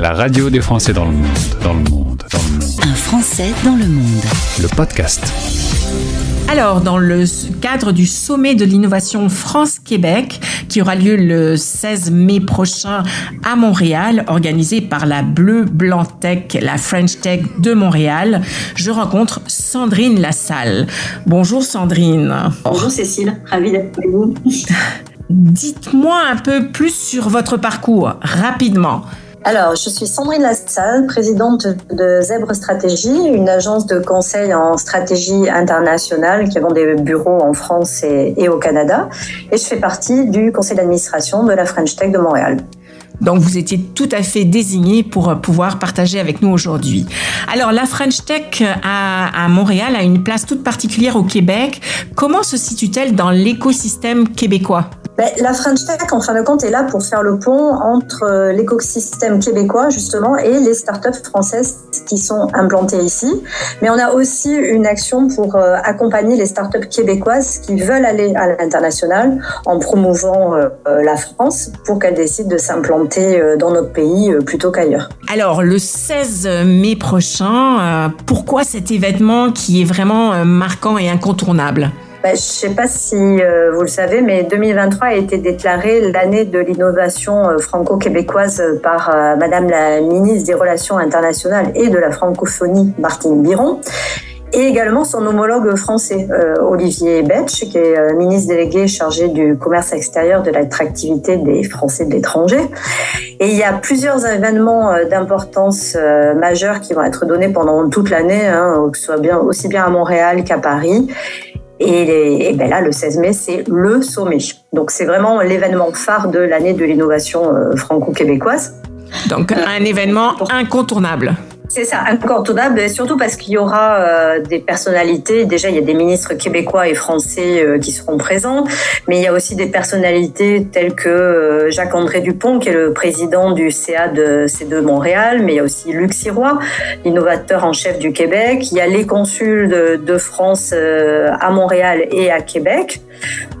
La radio des Français dans le monde, dans le monde, dans le monde. Un Français dans le monde. Le podcast. Alors, dans le cadre du sommet de l'innovation France-Québec, qui aura lieu le 16 mai prochain à Montréal, organisé par la Bleu Blanc Tech, la French Tech de Montréal, je rencontre Sandrine Lassalle. Bonjour Sandrine. Bonjour Cécile, ravie d'être avec vous. Dites-moi un peu plus sur votre parcours, rapidement. Alors, je suis Sandrine Lassalle, présidente de Zèbre Stratégie, une agence de conseil en stratégie internationale qui a des bureaux en France et, au Canada. Et je fais partie du conseil d'administration de la French Tech de Montréal. Donc vous étiez tout à fait désigné pour pouvoir partager avec nous aujourd'hui. Alors la French Tech à, à, Montréal a une place toute particulière au Québec. Comment se situe-t-elle dans l'écosystème québécois? Ben, la French Tech, en fin de compte, est là pour faire le pont entre euh, l'écosystème québécois, justement, et les startups françaises qui sont implantées ici. Mais on a aussi une action pour euh, accompagner les startups québécoises qui veulent aller à l'international en promouvant euh, la France pour qu'elles décident de s'implanter dans notre pays plutôt qu'ailleurs. Alors, le 16 mai prochain, pourquoi cet événement qui est vraiment marquant et incontournable? Ben, je ne sais pas si euh, vous le savez, mais 2023 a été déclarée l'année de l'innovation euh, franco-québécoise par euh, Madame la ministre des Relations internationales et de la francophonie, Martine Biron et également son homologue français, Olivier Betch, qui est ministre délégué chargé du commerce extérieur, de l'attractivité des Français de l'étranger. Et il y a plusieurs événements d'importance majeure qui vont être donnés pendant toute l'année, hein, que ce soit bien, aussi bien à Montréal qu'à Paris. Et, ben là, le 16 mai, c'est le sommet. Donc c'est vraiment l'événement phare de l'année de l'innovation euh, franco-québécoise. Donc un événement incontournable. C'est ça, incontournable, surtout parce qu'il y aura euh, des personnalités. Déjà, il y a des ministres québécois et français euh, qui seront présents, mais il y a aussi des personnalités telles que euh, Jacques-André Dupont, qui est le président du CA de C2 Montréal, mais il y a aussi Luc Sirois, l'innovateur en chef du Québec. Il y a les consuls de, de France à Montréal et à Québec.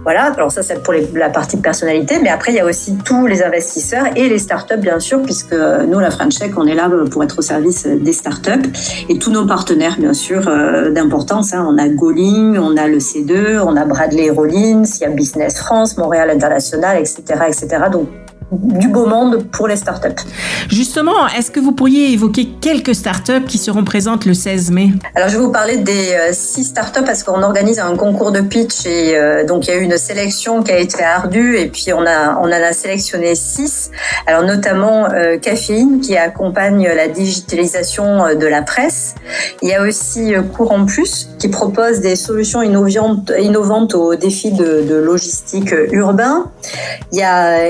Voilà, alors ça c'est pour la partie personnalité, mais après il y a aussi tous les investisseurs et les startups bien sûr, puisque nous la French on est là pour être au service des startups et tous nos partenaires bien sûr euh, d'importance. Hein. On a Goling, on a le C2, on a Bradley Rollins, il y a Business France, Montréal International, etc., etc. Donc du beau monde pour les startups. Justement, est-ce que vous pourriez évoquer quelques startups qui seront présentes le 16 mai? Alors, je vais vous parler des euh, six startups parce qu'on organise un concours de pitch et euh, donc il y a eu une sélection qui a été ardue et puis on a on en a sélectionné six. Alors notamment euh, Caféine qui accompagne la digitalisation de la presse. Il y a aussi Courant Plus qui propose des solutions innovantes, innovantes aux défis de, de logistique urbain. Il y a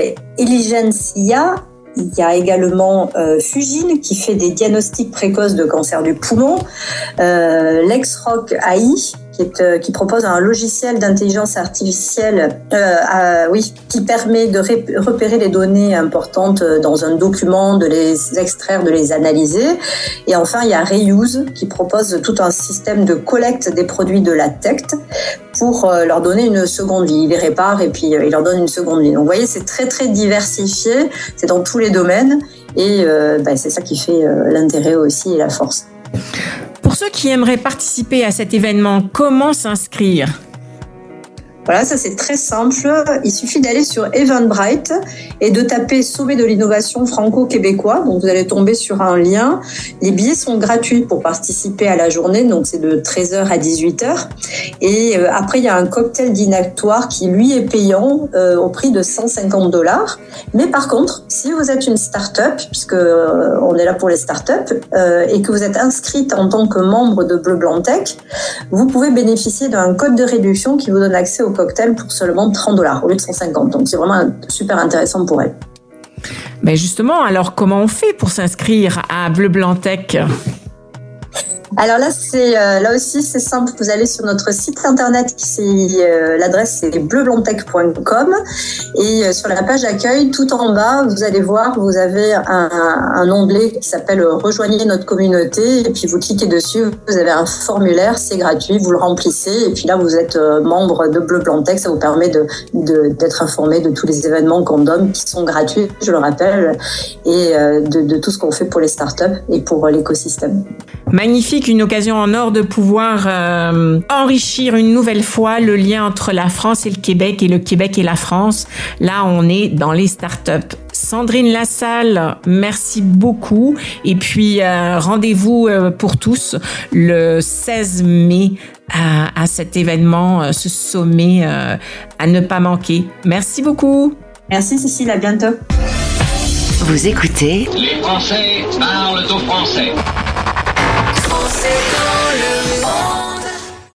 Il y a également euh, Fugine qui fait des diagnostics précoces de cancer du poumon, euh, Lexrock AI euh, qui, propose un logiciel d'intelligence artificielle euh, oui, qui permet de repérer les données importantes dans un document, de les extraire, de les analyser. Et enfin, il y a Reuse qui propose tout un système de collecte des produits de la tech pour euh, leur donner une seconde vie. Ils les réparent et puis euh, ils leur donnent une seconde vie. Donc vous voyez, c'est très très diversifié, c'est dans tous les domaines et euh, bah, c'est ça qui fait l'intérêt aussi et la force. Pour ceux qui aimeraient participer à cet événement, comment s'inscrire? Voilà, ça c'est très simple. Il suffit d'aller sur Eventbrite et de taper Sommet de l'innovation franco-québécois. Donc vous allez tomber sur un lien. Les billets sont gratuits pour participer à la journée, donc c'est de 13h à 18h. Et euh, après, il y a un cocktail d'inactoire qui lui est payant euh, au prix de 150 dollars. Mais par contre, si vous êtes une start-up, puisque euh, on est là pour les start-up, et que vous êtes inscrite en tant que membre de Bleu Blanc Tech, vous pouvez bénéficier d'un code de réduction qui vous donne accès au cocktail pour seulement 30 dollars au lieu de 150. Donc c'est vraiment super intéressant pour elle. Mais justement, alors comment on fait pour s'inscrire à Bleu Blanc Tech? Alors là, c'est euh, là aussi c'est simple. Vous allez sur notre site internet, c'est euh, l'adresse c'est bleublanc-tech.com et euh, sur la page accueil, tout en bas, vous allez voir, vous avez un, un onglet qui s'appelle Rejoignez notre communauté et puis vous cliquez dessus, vous avez un formulaire, c'est gratuit, vous le remplissez et puis là vous êtes membre de Bleu ça vous permet de d'être informé de tous les événements Condom qui sont gratuits, je le rappelle, et de, de tout ce qu'on fait pour les startups et pour l'écosystème. Magnifique, une occasion en or de pouvoir euh, enrichir une nouvelle fois le lien entre la France et le Québec et le Québec et la France. Là, on est dans les startups. Sandrine Lassalle, merci beaucoup. Et puis, euh, rendez-vous euh, pour tous le 16 mai à, à cet événement, ce sommet à ne pas manquer. Merci beaucoup. Merci Cécile, à bientôt. Vous écoutez Les Français parlent au français. Français dans le monde.